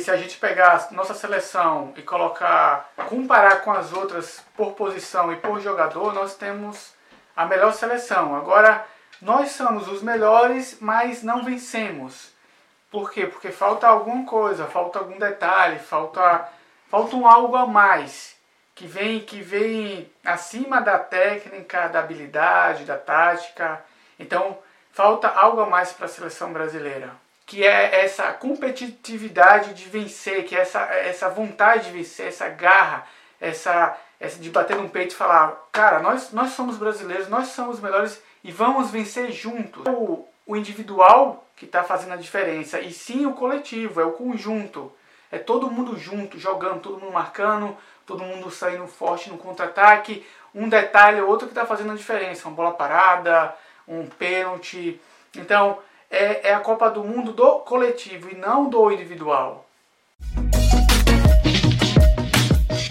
se a gente pegar nossa seleção e colocar, comparar com as outras por posição e por jogador, nós temos a melhor seleção. Agora, nós somos os melhores, mas não vencemos. Por quê? Porque falta alguma coisa, falta algum detalhe, falta, falta um algo a mais que vem, que vem acima da técnica, da habilidade, da tática. Então, falta algo a mais para a seleção brasileira, que é essa competitividade de vencer, que é essa, essa vontade de vencer, essa garra, essa, essa de bater no peito e falar, cara, nós, nós somos brasileiros, nós somos melhores e vamos vencer juntos. O, o individual que está fazendo a diferença, e sim o coletivo, é o conjunto. É todo mundo junto, jogando, todo mundo marcando, todo mundo saindo forte no contra-ataque. Um detalhe ou outro que está fazendo a diferença, uma bola parada, um pênalti. Então, é, é a Copa do Mundo do coletivo e não do individual.